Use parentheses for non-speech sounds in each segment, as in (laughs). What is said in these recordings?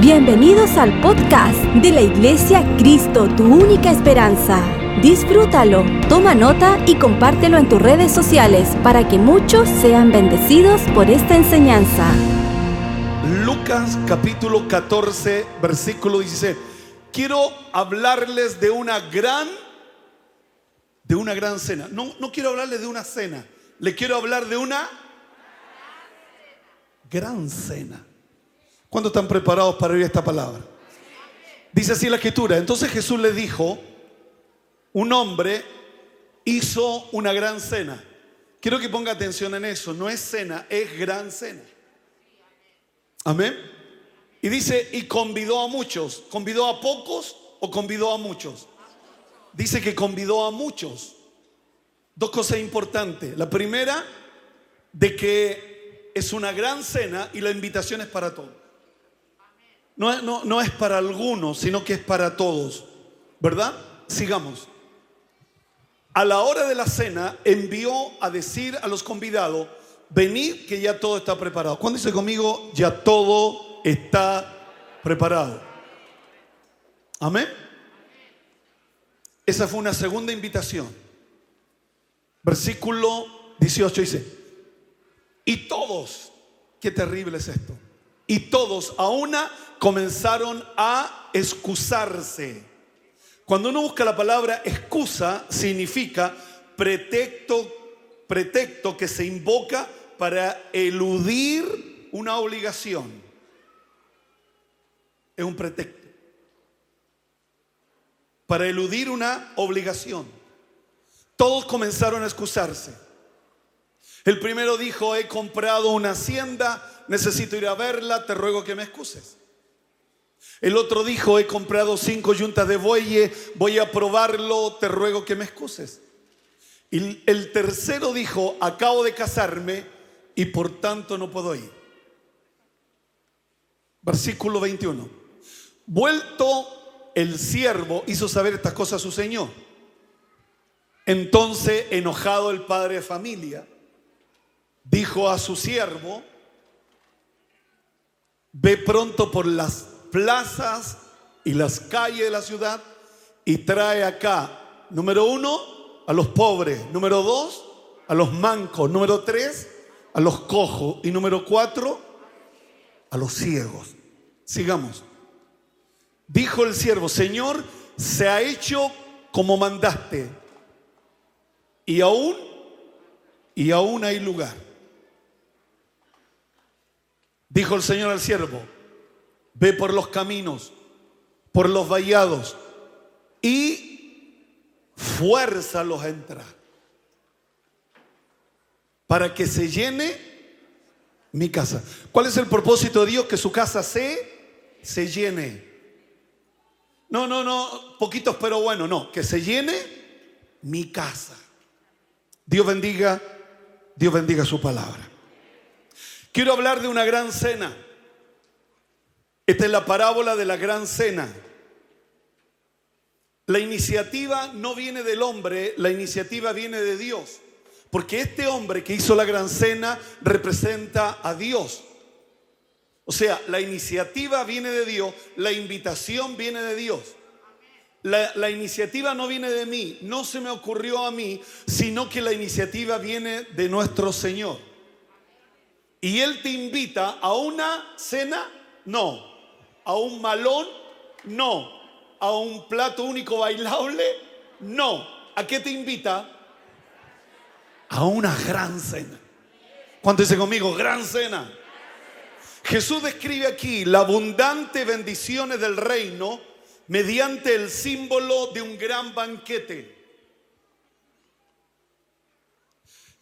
Bienvenidos al podcast de la Iglesia Cristo, tu única esperanza. Disfrútalo, toma nota y compártelo en tus redes sociales para que muchos sean bendecidos por esta enseñanza. Lucas capítulo 14, versículo 16. Quiero hablarles de una gran de una gran cena. No, no quiero hablarles de una cena. Le quiero hablar de una gran cena. ¿Cuántos están preparados para oír esta palabra? Dice así la escritura. Entonces Jesús le dijo, un hombre hizo una gran cena. Quiero que ponga atención en eso. No es cena, es gran cena. Amén. Y dice, y convidó a muchos. ¿Convidó a pocos o convidó a muchos? Dice que convidó a muchos. Dos cosas importantes. La primera, de que es una gran cena y la invitación es para todos. No, es para algunos, sino que es para todos. ¿Verdad? Sigamos. A la hora de la cena envió a decir a los convidados, venid que ya todo está preparado. ¿Cuándo dice conmigo, ya todo está preparado? Amén. Esa fue una segunda invitación. Versículo 18 dice, y todos, qué terrible es esto, y todos a una comenzaron a excusarse. Cuando uno busca la palabra excusa, significa pretexto, pretexto que se invoca para eludir una obligación. Es un pretexto. Para eludir una obligación. Todos comenzaron a excusarse. El primero dijo, he comprado una hacienda, necesito ir a verla, te ruego que me excuses. El otro dijo, he comprado cinco yuntas de bueyes, voy a probarlo, te ruego que me excuses. Y el tercero dijo, acabo de casarme y por tanto no puedo ir. Versículo 21. Vuelto el siervo hizo saber estas cosas a su señor. Entonces, enojado el padre de familia, dijo a su siervo, ve pronto por las plazas y las calles de la ciudad y trae acá, número uno, a los pobres, número dos, a los mancos, número tres, a los cojos y número cuatro, a los ciegos. Sigamos. Dijo el siervo, Señor, se ha hecho como mandaste y aún, y aún hay lugar. Dijo el Señor al siervo, ve por los caminos, por los vallados y fuérzalos a entrar para que se llene mi casa. ¿Cuál es el propósito de Dios? Que su casa se, se llene. No, no, no, poquitos pero bueno, no, que se llene mi casa. Dios bendiga, Dios bendiga su palabra. Quiero hablar de una gran cena. Esta es la parábola de la gran cena. La iniciativa no viene del hombre, la iniciativa viene de Dios. Porque este hombre que hizo la gran cena representa a Dios. O sea, la iniciativa viene de Dios, la invitación viene de Dios. La, la, iniciativa no viene de mí, no se me ocurrió a mí, sino que la iniciativa viene de nuestro Señor. Y Él te invita a una cena, no. A un malón, no. A un plato único bailable, no. ¿A qué te invita? A una gran cena. ¿Cuánto dice conmigo? Gran cena. Jesús describe aquí la abundante bendiciones del reino mediante el símbolo de un gran banquete.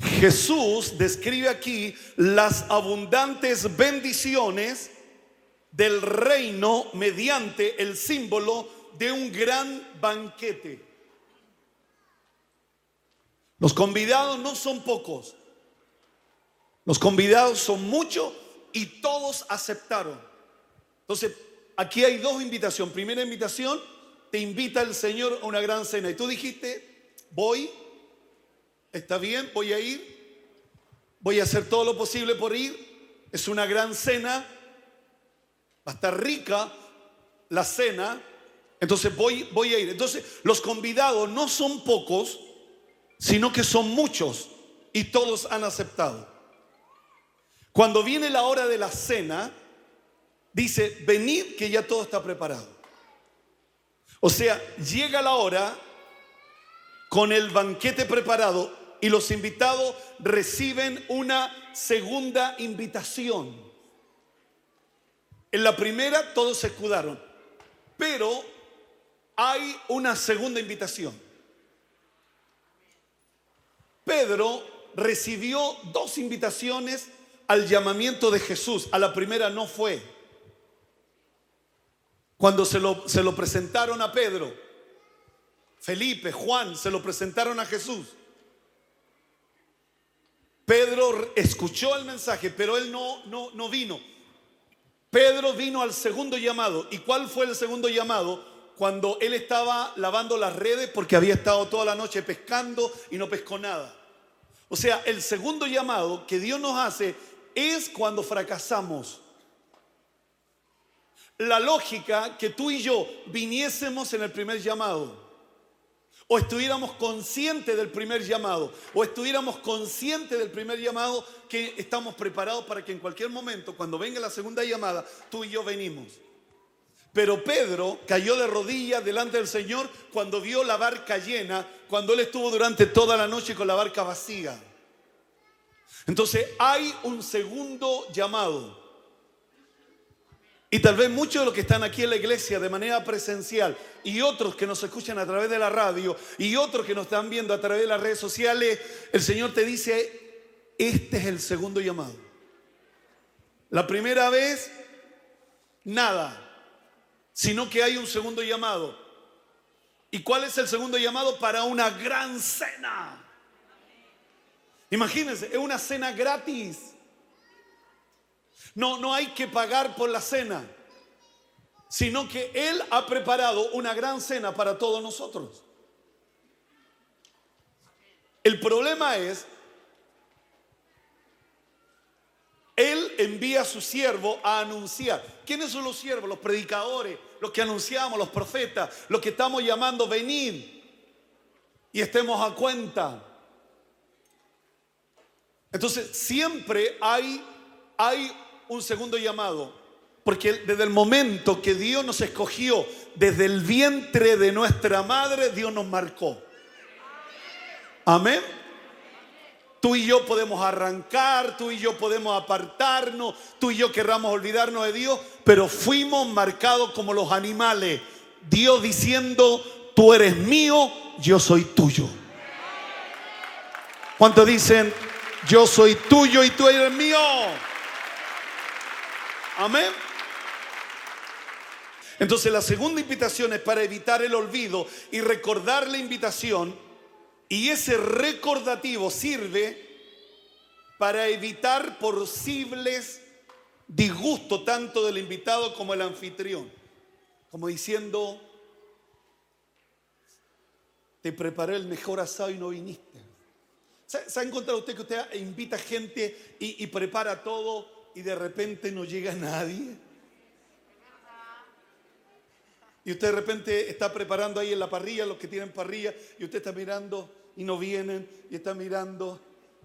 Jesús describe aquí las abundantes bendiciones del reino mediante el símbolo de un gran banquete. Los convidados no son pocos. Los convidados son muchos y todos aceptaron. Entonces, aquí hay dos invitaciones. Primera invitación, te invita el Señor a una gran cena. Y tú dijiste, voy, está bien, voy a ir, voy a hacer todo lo posible por ir. Es una gran cena. Va a estar rica la cena, entonces voy, voy a ir. Entonces los convidados no son pocos, sino que son muchos y todos han aceptado. Cuando viene la hora de la cena, dice, venid que ya todo está preparado. O sea, llega la hora con el banquete preparado y los invitados reciben una segunda invitación. En la primera todos se escudaron, pero hay una segunda invitación. Pedro recibió dos invitaciones al llamamiento de Jesús. A la primera no fue. Cuando se lo, se lo presentaron a Pedro, Felipe, Juan, se lo presentaron a Jesús. Pedro escuchó el mensaje, pero él no, no, no vino. Pedro vino al segundo llamado. ¿Y cuál fue el segundo llamado? Cuando él estaba lavando las redes porque había estado toda la noche pescando y no pescó nada. O sea, el segundo llamado que Dios nos hace es cuando fracasamos. La lógica que tú y yo viniésemos en el primer llamado o estuviéramos conscientes del primer llamado, o estuviéramos conscientes del primer llamado que estamos preparados para que en cualquier momento, cuando venga la segunda llamada, tú y yo venimos. Pero Pedro cayó de rodillas delante del Señor cuando vio la barca llena, cuando él estuvo durante toda la noche con la barca vacía. Entonces hay un segundo llamado. Y tal vez muchos de los que están aquí en la iglesia de manera presencial y otros que nos escuchan a través de la radio y otros que nos están viendo a través de las redes sociales, el Señor te dice, este es el segundo llamado. La primera vez, nada, sino que hay un segundo llamado. ¿Y cuál es el segundo llamado? Para una gran cena. Imagínense, es una cena gratis. No, no hay que pagar por la cena, sino que Él ha preparado una gran cena para todos nosotros. El problema es, Él envía a su siervo a anunciar. ¿Quiénes son los siervos? Los predicadores, los que anunciamos, los profetas, los que estamos llamando venir y estemos a cuenta. Entonces siempre hay, hay un segundo llamado. Porque desde el momento que Dios nos escogió, desde el vientre de nuestra madre, Dios nos marcó. Amén. Tú y yo podemos arrancar, tú y yo podemos apartarnos, tú y yo querramos olvidarnos de Dios, pero fuimos marcados como los animales. Dios diciendo, tú eres mío, yo soy tuyo. ¿Cuántos dicen, yo soy tuyo y tú eres mío? Amén. Entonces la segunda invitación es para evitar el olvido y recordar la invitación. Y ese recordativo sirve para evitar posibles disgustos tanto del invitado como el anfitrión. Como diciendo, te preparé el mejor asado y no viniste. ¿Se, ha encontrado usted que usted invita gente y prepara todo y de repente no llega nadie. Y usted de repente está preparando ahí en la parrilla, los que tienen parrilla, y usted está mirando y no vienen, y está mirando,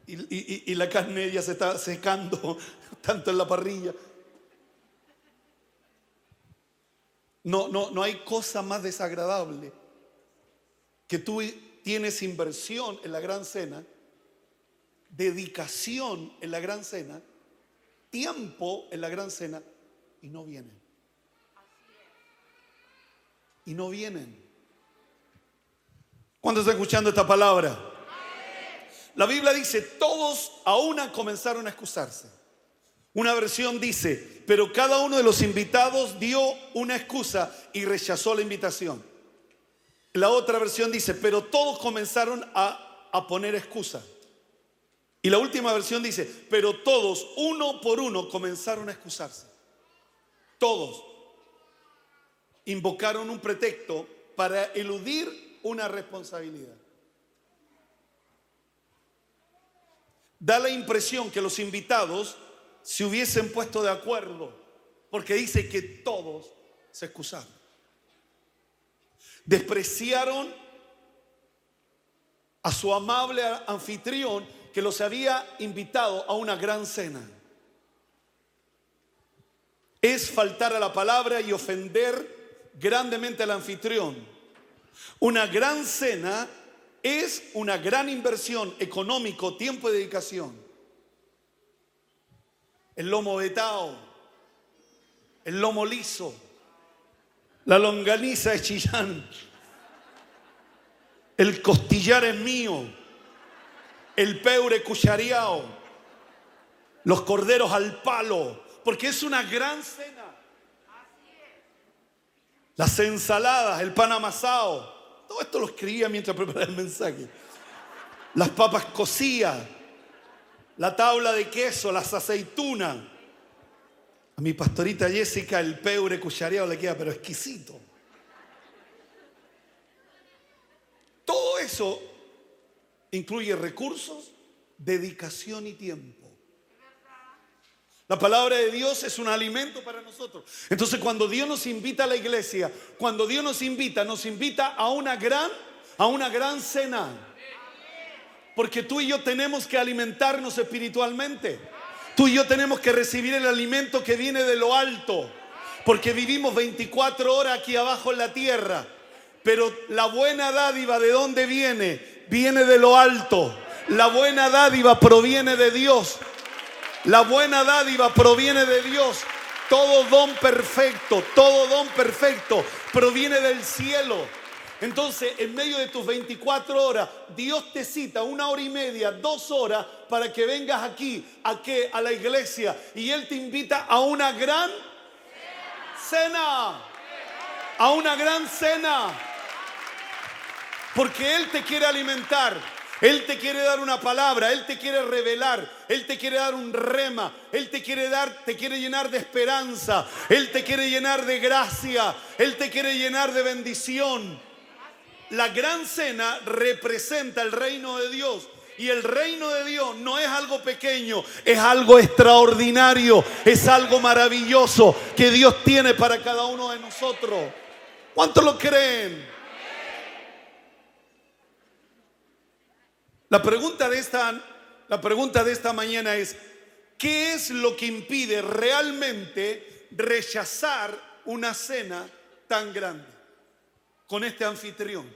y, la carne ya se está secando (laughs) tanto en la parrilla. No, no, no hay cosa más desagradable que tú tienes inversión en la gran cena, dedicación en la gran cena, tiempo en la gran cena y no vienen. Y no vienen. ¿Cuándo está escuchando esta palabra? La Biblia dice, todos a una comenzaron a excusarse. Una versión dice, pero cada uno de los invitados dio una excusa y rechazó la invitación. La otra versión dice, pero todos comenzaron a, a poner excusa. Y la última versión dice, pero todos, uno por uno, comenzaron a excusarse. Todos invocaron un pretexto para eludir una responsabilidad. Da la impresión que los invitados se hubiesen puesto de acuerdo Porque dice que todos se excusaron. Despreciaron a su amable anfitrión que los había invitado a una gran cena. Es faltar a la palabra y ofender grandemente al anfitrión. Una gran cena es una gran inversión económico, tiempo y dedicación. El lomo vetao, el lomo liso, la longaniza es chillán, el costillar es mío, el peure cuchareado, los corderos al palo, porque es una gran cena. Las ensaladas, el pan amasado, todo esto lo escribía mientras preparaba el mensaje. Las papas cocidas, la tabla de queso, las aceitunas. A mi pastorita Jessica el peure cuchareado le queda pero exquisito. Todo eso incluye recursos, dedicación y tiempo. La palabra de Dios es un alimento para nosotros. Entonces cuando Dios nos invita a la iglesia, cuando Dios nos invita, nos invita a una gran, a una gran cena. Porque tú y yo tenemos que alimentarnos espiritualmente. Tú y yo tenemos que recibir el alimento que viene de lo alto. Porque vivimos 24 horas aquí abajo en la tierra. Pero la buena dádiva de dónde viene? Viene de lo alto. La buena dádiva proviene de Dios. La buena dádiva proviene de Dios. Todo don perfecto, todo don perfecto proviene del cielo. Entonces, en medio de tus 24 horas, Dios te cita una hora y media, dos horas, para que vengas aquí, a qué? A la iglesia. Y Él te invita a una gran cena. A una gran cena. Porque Él te quiere alimentar. Él te quiere dar una palabra, Él te quiere revelar, Él te quiere dar un rema, Él te quiere dar, te quiere llenar de esperanza, Él te quiere llenar de gracia, Él te quiere llenar de bendición. La gran cena representa el reino de Dios. Y el reino de Dios no es algo pequeño, es algo extraordinario, es algo maravilloso que Dios tiene para cada uno de nosotros. ¿Cuántos lo creen? La pregunta de esta, la pregunta de esta mañana es, ¿qué es lo que impide realmente rechazar una cena tan grande con este anfitrión,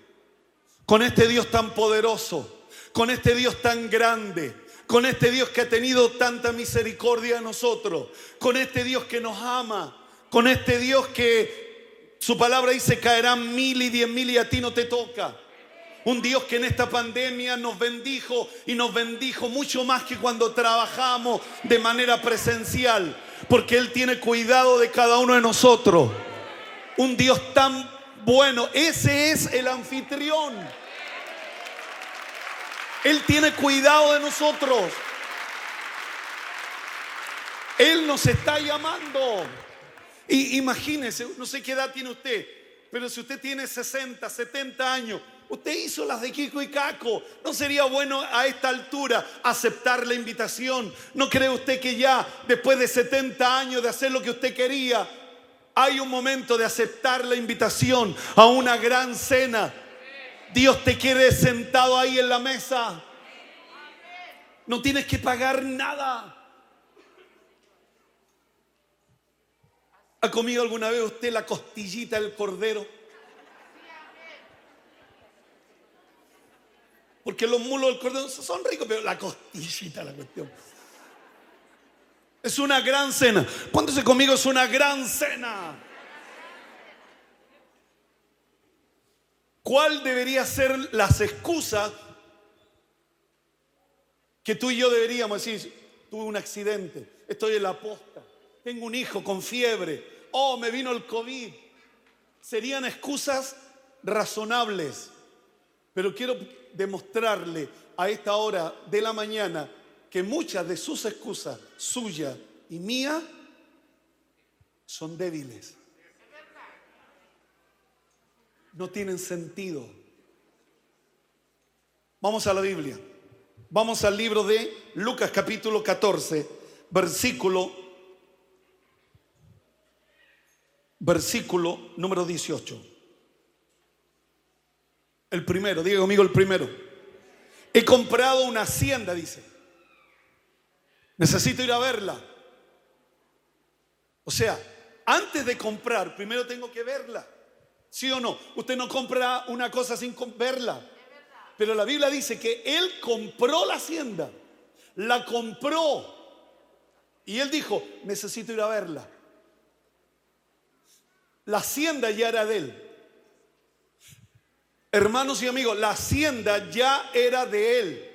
con este Dios tan poderoso, con este Dios tan grande, con este Dios que ha tenido tanta misericordia a nosotros, con este Dios que nos ama, con este Dios que su palabra dice caerán mil y diez mil y a ti no te toca. Un Dios que en esta pandemia nos bendijo y nos bendijo mucho más que cuando trabajamos de manera presencial, porque Él tiene cuidado de cada uno de nosotros. Un Dios tan bueno, ese es el anfitrión. Él tiene cuidado de nosotros. Él nos está llamando. Y imagínese, no sé qué edad tiene usted, pero si usted tiene 60, 70 años, Usted hizo las de Kiko y Caco. ¿No sería bueno a esta altura aceptar la invitación? ¿No cree usted que ya después de 70 años de hacer lo que usted quería, hay un momento de aceptar la invitación a una gran cena? Dios te quiere sentado ahí en la mesa. No tienes que pagar nada. ¿Ha comido alguna vez usted la costillita del cordero? Porque los mulos del cordero son ricos, pero la costillita la cuestión. Es una gran cena. Cuéntese conmigo, es una gran cena. ¿Cuál debería ser las excusas que tú y yo deberíamos decir? Tuve un accidente, estoy en la posta, tengo un hijo con fiebre, oh, me vino el COVID. Serían excusas razonables. Pero quiero demostrarle a esta hora de la mañana que muchas de sus excusas, suya y mía, son débiles. No tienen sentido. Vamos a la Biblia. Vamos al libro de Lucas capítulo 14, versículo versículo número 18. El primero, diga conmigo el primero. He comprado una hacienda, dice. Necesito ir a verla. O sea, antes de comprar, primero tengo que verla. ¿Sí o no? Usted no compra una cosa sin verla. Pero la Biblia dice que él compró la hacienda. La compró. Y él dijo, necesito ir a verla. La hacienda ya era de él. Hermanos y amigos, la hacienda ya era de él.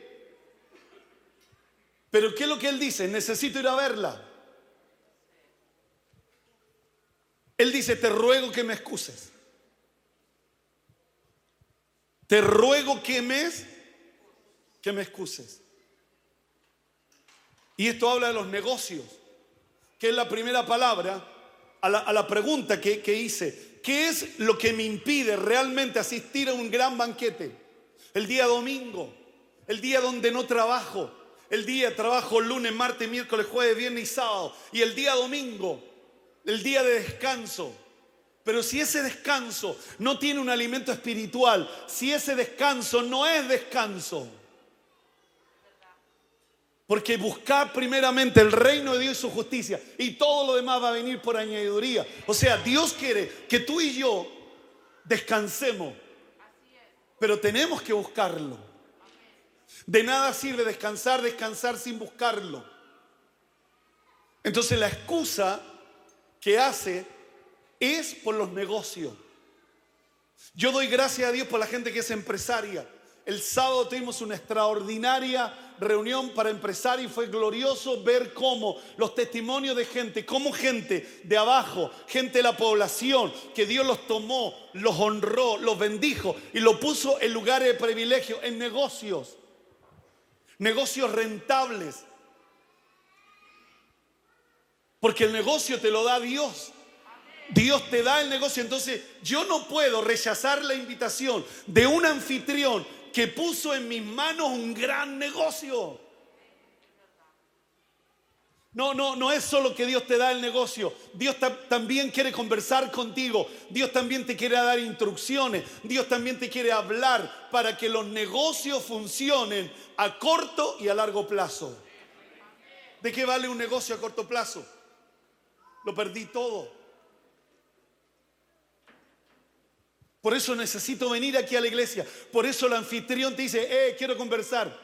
Pero ¿qué es lo que él dice? Necesito ir a verla. Él dice, te ruego que me excuses. Te ruego que me, que me excuses. Y esto habla de los negocios, que es la primera palabra a la, pregunta que, que hice. ¿Qué es lo que me impide realmente asistir a un gran banquete? El día domingo, el día donde no trabajo, el día trabajo lunes, martes, miércoles, jueves, viernes y sábado, y el día domingo, el día de descanso. Pero si ese descanso no tiene un alimento espiritual, si ese descanso no es descanso, porque buscar primeramente el reino de Dios y su justicia y todo lo demás va a venir por añadiduría. O sea, Dios quiere que tú y yo descansemos, pero tenemos que buscarlo. De nada sirve descansar, descansar sin buscarlo. Entonces la excusa que hace es por los negocios. Yo doy gracias a Dios por la gente que es empresaria. El sábado tuvimos una extraordinaria reunión para empresarios y fue glorioso ver cómo los testimonios de gente, cómo gente de abajo, gente de la población, que Dios los tomó, los honró, los bendijo y lo puso en lugares de privilegio, en negocios, negocios rentables. Porque el negocio te lo da Dios. Dios te da el negocio. Entonces yo no puedo rechazar la invitación de un anfitrión que puso en mis manos un gran negocio. No, no, no es solo que Dios te da el negocio. Dios también quiere conversar contigo. Dios también te quiere dar instrucciones. Dios también te quiere hablar para que los negocios funcionen a corto y a largo plazo. ¿De qué vale un negocio a corto plazo? Lo perdí todo. Por eso necesito venir aquí a la iglesia. Por eso el anfitrión te dice, eh, quiero conversar.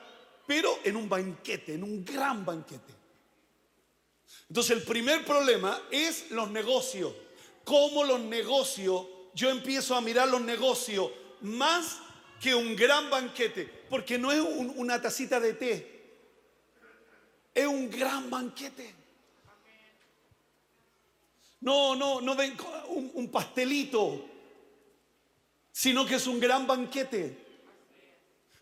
Pero en un banquete, en un gran banquete. Entonces el primer problema es los negocios. ¿Cómo los negocios? Yo empiezo a mirar los negocios más que un gran banquete. Porque no es una tacita de té. Es un gran banquete. No, no, no ven un, un pastelito sino que es un gran banquete.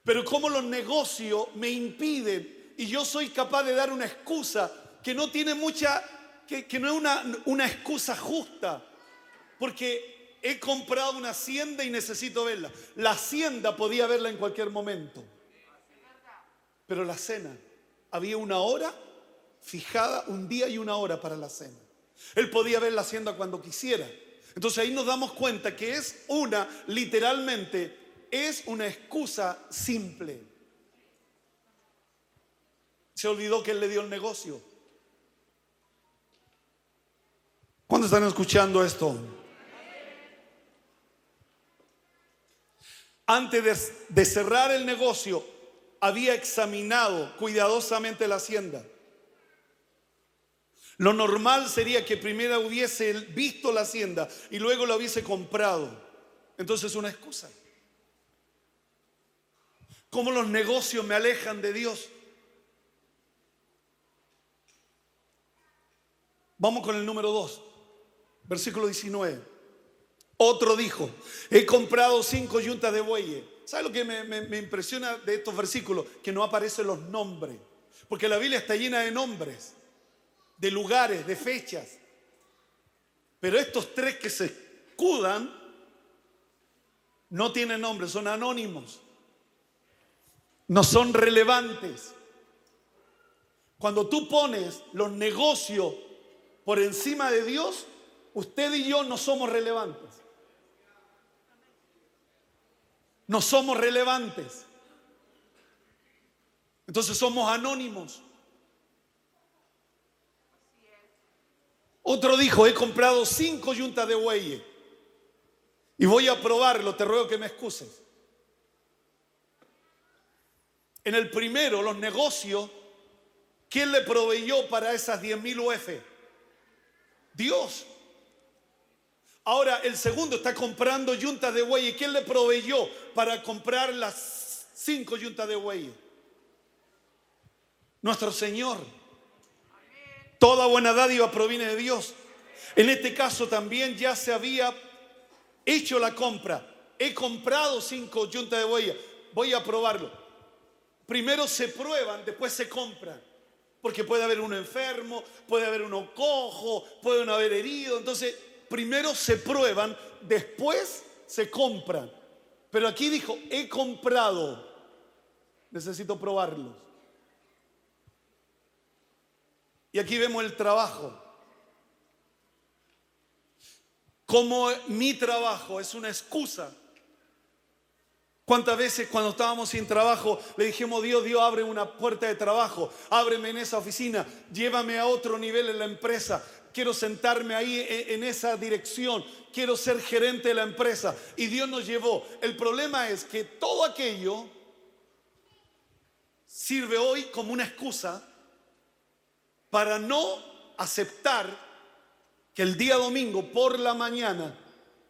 Pero como los negocios me impiden y yo soy capaz de dar una excusa que no tiene mucha, que, no es una, una excusa justa, porque he comprado una hacienda y necesito verla. La hacienda podía verla en cualquier momento, pero la cena, había una hora fijada, un día y una hora para la cena. Él podía ver la hacienda cuando quisiera. Entonces ahí nos damos cuenta que es una, literalmente, es una excusa simple. Se olvidó que él le dio el negocio. ¿Cuándo están escuchando esto? Antes de, cerrar el negocio, había examinado cuidadosamente la hacienda. Lo normal sería que primero hubiese visto la hacienda y luego la hubiese comprado. Entonces es una excusa. ¿Cómo los negocios me alejan de Dios? Vamos con el número 2, versículo 19. Otro dijo, he comprado cinco yuntas de bueyes. ¿Sabe lo que me, me impresiona de estos versículos? Que no aparecen los nombres. Porque la Biblia está llena de nombres de lugares, de fechas. Pero estos tres que se escudan no tienen nombre, son anónimos. No son relevantes. Cuando tú pones los negocios por encima de Dios, usted y yo no somos relevantes. No somos relevantes. Entonces somos anónimos. Otro dijo, he comprado cinco yuntas de bueyes y voy a probarlo, te ruego que me excuses. En el primero, los negocios, ¿quién le proveyó para esas 10 mil UF? Dios. Ahora el segundo está comprando yuntas de bueyes. ¿Quién le proveyó para comprar las cinco yuntas de bueyes? Nuestro Señor. Toda buena dádiva proviene de Dios. En este caso también ya se había hecho la compra. He comprado cinco yuntas de bueyes. Voy a probarlo. Primero se prueban, después se compran. Porque puede haber uno enfermo, puede haber uno cojo, puede haber herido. Entonces, primero se prueban, después se compran. Pero aquí dijo, he comprado. Necesito probarlos. Y aquí vemos el trabajo. Como mi trabajo es una excusa. ¿Cuántas veces cuando estábamos sin trabajo le dijimos, Dios, Dios, abre una puerta de trabajo, ábreme en esa oficina, llévame a otro nivel en la empresa, quiero sentarme ahí en esa dirección, quiero ser gerente de la empresa. Y Dios nos llevó. El problema es que todo aquello sirve hoy como una excusa para no aceptar que el día domingo por la mañana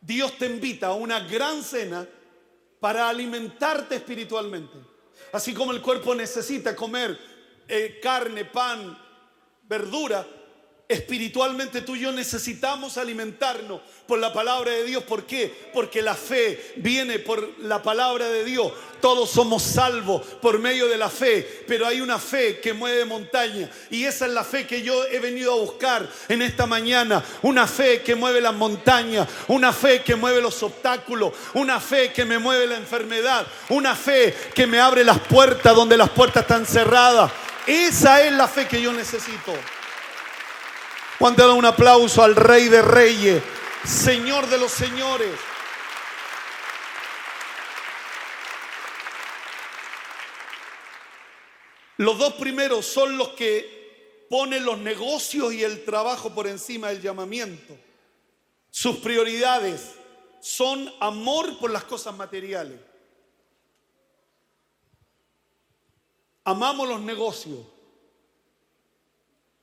Dios te invita a una gran cena para alimentarte espiritualmente. Así como el cuerpo necesita comer eh, carne, pan, verdura, Espiritualmente tú y yo necesitamos alimentarnos por la palabra de Dios. ¿Por qué? Porque la fe viene por la palabra de Dios. Todos somos salvos por medio de la fe, pero hay una fe que mueve montaña y esa es la fe que yo he venido a buscar en esta mañana. Una fe que mueve las montañas, una fe que mueve los obstáculos, una fe que me mueve la enfermedad, una fe que me abre las puertas donde las puertas están cerradas. Esa es la fe que yo necesito. ¿Cuánto da un aplauso al Rey de Reyes, Señor de los Señores? Los dos primeros son los que ponen los negocios y el trabajo por encima del llamamiento. Sus prioridades son amor por las cosas materiales. Amamos los negocios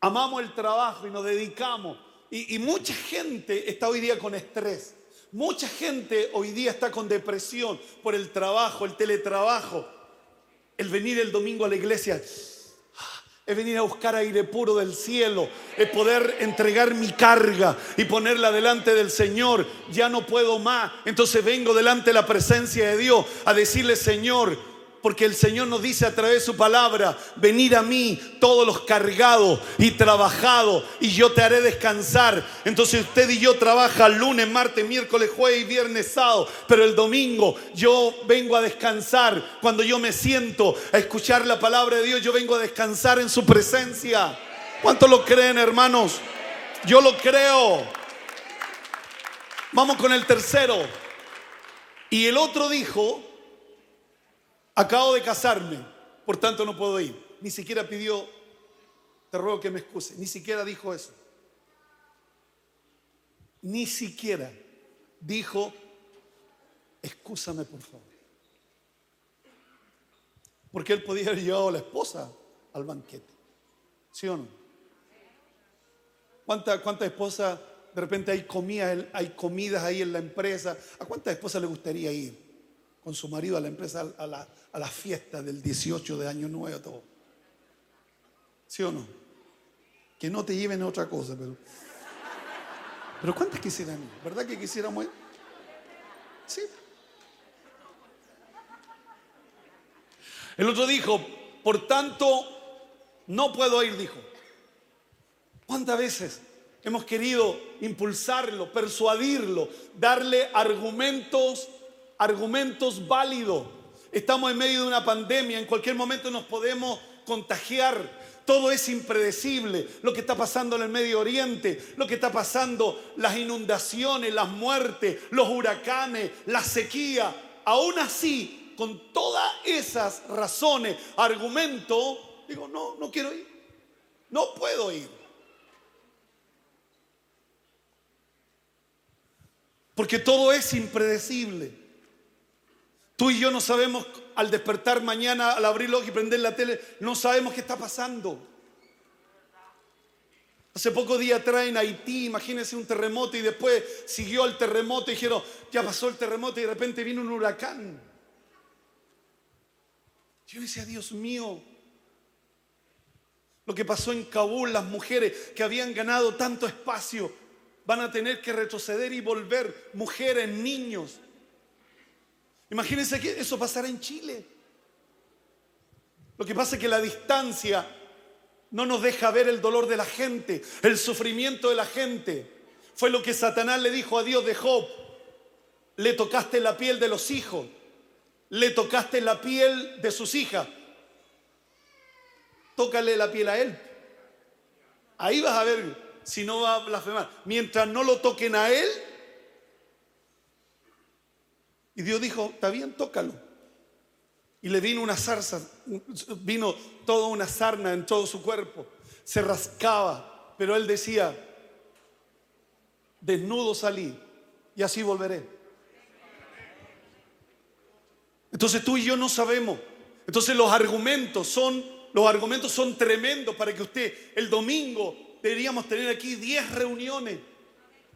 amamos el trabajo y nos dedicamos. Y, mucha gente está hoy día con estrés. Mucha gente hoy día está con depresión por el trabajo, el teletrabajo, el venir el domingo a la iglesia. Es venir a buscar aire puro del cielo, es poder entregar mi carga y ponerla delante del Señor. Ya no puedo más. Entonces vengo delante de la presencia de Dios a decirle, Señor, porque el Señor nos dice a través de su palabra, venid a mí todos los cargados y trabajados y yo te haré descansar. Entonces usted y yo trabajan lunes, martes, miércoles, jueves y viernes, sábado, pero el domingo yo vengo a descansar. Cuando yo me siento a escuchar la palabra de Dios, yo vengo a descansar en su presencia. ¿Cuántos lo creen, hermanos? Yo lo creo. Vamos con el tercero. Y el otro dijo, Acabo de casarme, por tanto no puedo ir. Ni siquiera pidió, te ruego que me excuse, ni siquiera dijo eso. Ni siquiera dijo, excúsame por favor. Porque él podía haber llevado a la esposa al banquete. ¿Sí o no? ¿Cuántas cuánta esposas de repente hay comidas, hay comidas ahí en la empresa? ¿A cuántas esposas le gustaría ir con su marido a la empresa a la, a la fiesta del 18 de Año Nuevo, todo. ¿Sí o no? Que no te lleven a otra cosa, pero. Pero ¿cuántas quisieran? ¿Verdad que quisiéramos ir? Sí. El otro dijo, por tanto, no puedo ir, dijo. ¿Cuántas veces hemos querido impulsarlo, persuadirlo, darle argumentos, argumentos válidos? Estamos en medio de una pandemia, en cualquier momento nos podemos contagiar. Todo es impredecible. Lo que está pasando en el Medio Oriente, lo que está pasando, las inundaciones, las muertes, los huracanes, la sequía. Aún así, con todas esas razones, argumentos, digo, no, no quiero ir. No puedo ir. Porque todo es impredecible. Tú y yo no sabemos al despertar mañana, al abrir los y prender la tele, no sabemos qué está pasando. Hace pocos días traen Haití, imagínense un terremoto y después siguió el terremoto y dijeron, ya pasó el terremoto y de repente vino un huracán. Yo decía, Dios mío, lo que pasó en Kabul, las mujeres que habían ganado tanto espacio, van a tener que retroceder y volver, mujeres, niños. Imagínense que eso pasará en Chile. Lo que pasa es que la distancia no nos deja ver el dolor de la gente, el sufrimiento de la gente. Fue lo que Satanás le dijo a Dios de Job. Le tocaste la piel de los hijos, le tocaste la piel de sus hijas. Tócale la piel a él. Ahí vas a ver si no va a blasfemar. Mientras no lo toquen a él. Y Dios dijo, está bien, tócalo. Y le vino una zarza, vino toda una sarna en todo su cuerpo. Se rascaba, pero él decía, desnudo salí y así volveré. Entonces tú y yo no sabemos. Entonces los argumentos son los argumentos son tremendos para que usted el domingo deberíamos tener aquí 10 reuniones,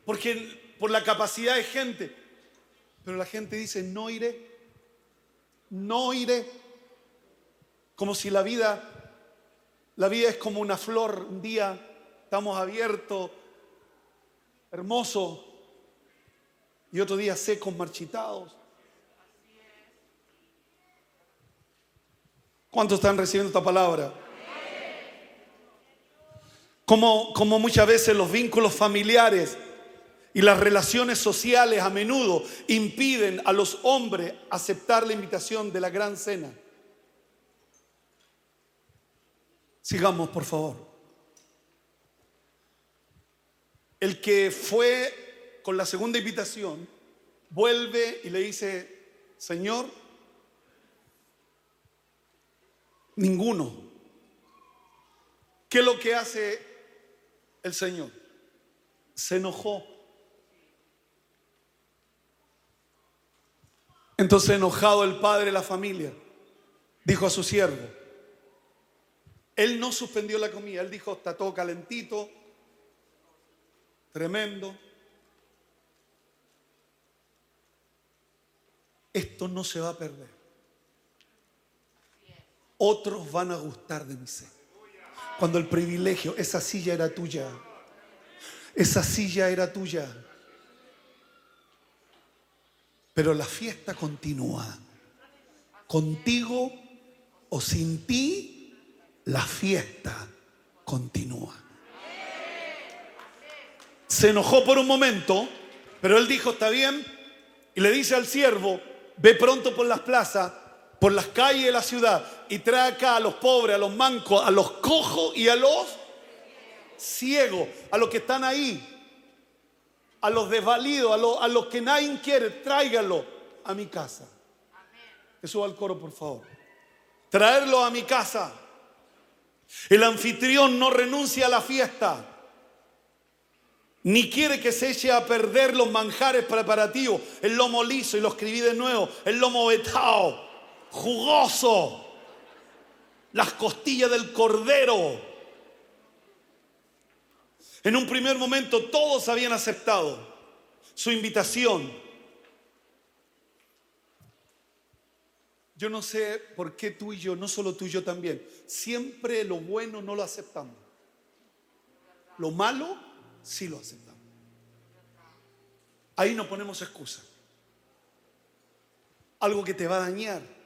porque por la capacidad de gente. Pero la gente dice, no iré, no iré. Como si la vida, la vida es como una flor, un día estamos abiertos, hermoso, y otro día secos, marchitados. ¿Cuántos están recibiendo esta palabra? Como, como muchas veces los vínculos familiares y las relaciones sociales a menudo impiden a los hombres aceptar la invitación de la gran cena. Sigamos, por favor. El que fue con la segunda invitación vuelve y le dice, Señor, ninguno. ¿Qué es lo que hace el Señor. Se enojó. Entonces enojado el padre de la familia, dijo a su siervo, él no suspendió la comida, él dijo, está todo calentito, tremendo. Esto no se va a perder. Otros van a gustar de mi sed. Cuando el privilegio, esa silla era tuya. Esa silla era tuya. Pero la fiesta continúa. Contigo o sin ti, la fiesta continúa. Se enojó por un momento, pero él dijo, está bien, y le dice al siervo, ve pronto por las plazas por las calles de la ciudad y trae acá a los pobres, a los mancos, a los cojos y a los ciegos, a los que están ahí, a los desvalidos, a los, que nadie quiere, tráigalo a mi casa. Eso va al coro, por favor. Traerlo a mi casa. El anfitrión no renuncia a la fiesta, ni quiere que se eche a perder los manjares preparativos, el lomo liso, y lo escribí de nuevo, el lomo vetao jugoso, las costillas del cordero. En un primer momento todos habían aceptado su invitación. Yo no sé por qué tú y yo, no solo tú y yo también, siempre lo bueno no lo aceptamos. Lo malo sí lo aceptamos. Ahí no ponemos excusa. Algo que te va a dañar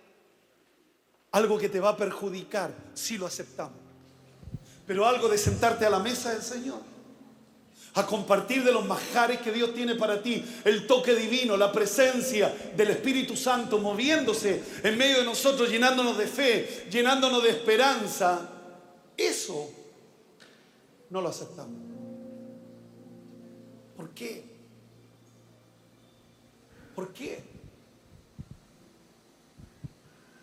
algo que te va a perjudicar, si lo aceptamos. Pero algo de sentarte a la mesa del Señor, a compartir de los majares que Dios tiene para ti, el toque divino, la presencia del Espíritu Santo moviéndose en medio de nosotros, llenándonos de fe, llenándonos de esperanza. Eso no lo aceptamos. ¿Por qué? ¿Por qué?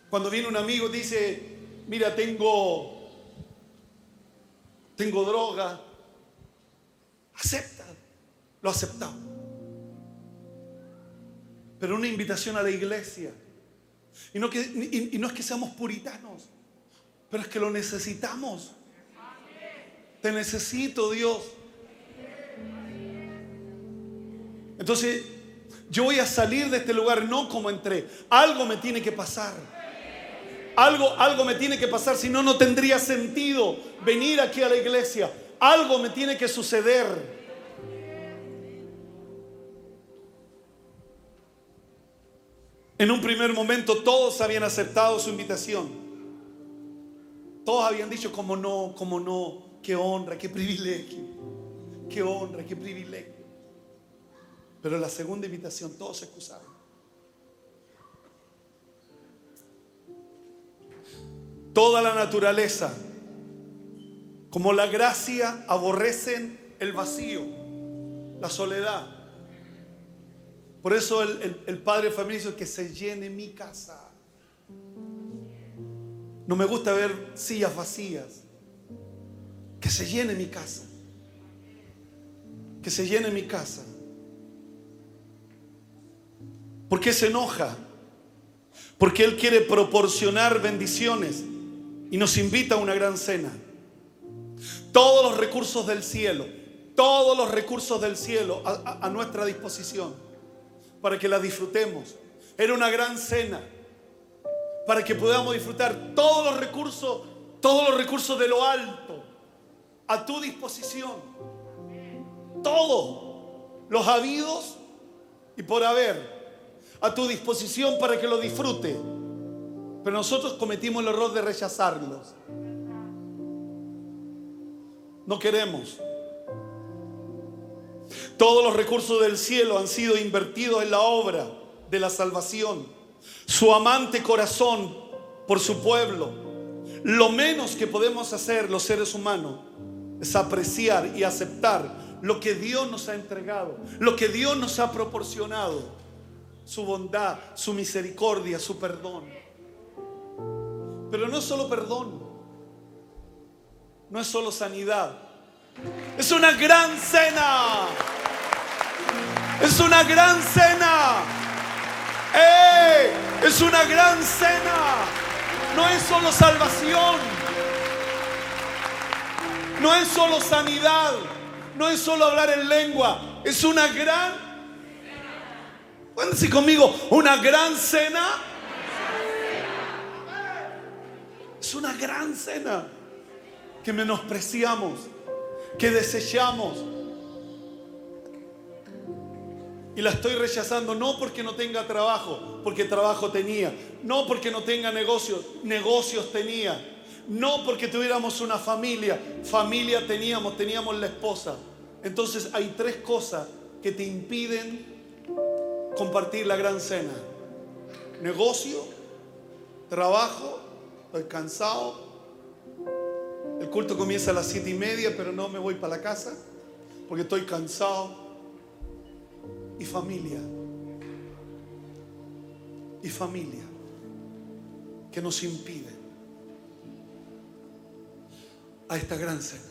Cuando viene un amigo y dice, mira, tengo, tengo droga, lo aceptamos. Pero una invitación a la iglesia. Y no, que, y no es que seamos puritanos, pero es que lo necesitamos. Te necesito, Dios. Entonces, yo voy a salir de este lugar no como entré. Algo me tiene que pasar. Algo, algo me tiene que pasar, si no, no tendría sentido venir aquí a la iglesia. Algo me tiene que suceder. En un primer momento todos habían aceptado su invitación. Todos habían dicho, como no, como no, qué honra, qué privilegio, qué honra, qué privilegio. Pero en la segunda invitación todos se excusaron. Toda la naturaleza, como la gracia, aborrecen el vacío, la soledad. Por eso el, padre de familia dice que se llene mi casa. No me gusta ver sillas vacías. Que se llene mi casa. Que se llene mi casa. ¿Por qué se enoja? Porque Él quiere proporcionar bendiciones y nos invita a una gran cena. Todos los recursos del cielo, todos los recursos del cielo a, nuestra disposición para que la disfrutemos. Era una gran cena para que podamos disfrutar todos los recursos, todos los recursos de lo alto a tu disposición. Todos los habidos y por haber a tu disposición para que lo disfrute. Pero nosotros cometimos el error de rechazarlos. No queremos. Todos los recursos del cielo han sido invertidos en la obra de la salvación. Su amante corazón por su pueblo. Lo menos que podemos hacer los seres humanos es apreciar y aceptar lo que Dios nos ha entregado, lo que Dios nos ha proporcionado, su bondad, su misericordia, su perdón. Pero no es solo perdón, no es solo sanidad, es una gran cena. Es una gran cena. ¡Eh! Es una gran cena. No es solo salvación. No es solo sanidad. No es solo hablar en lengua. Es una gran. Cuéntense conmigo. Una gran cena Es una gran cena que menospreciamos, que desechamos. Y la estoy rechazando no porque no tenga trabajo, porque trabajo tenía. No porque no tenga negocios, negocios tenía. No porque tuviéramos una familia, familia teníamos, teníamos la esposa. Entonces hay tres cosas que te impiden compartir la gran cena. Negocio, trabajo estoy cansado. El culto comienza a las siete y media, pero no me voy para la casa porque estoy cansado. Y familia. Y familia que nos impide a esta gran cena.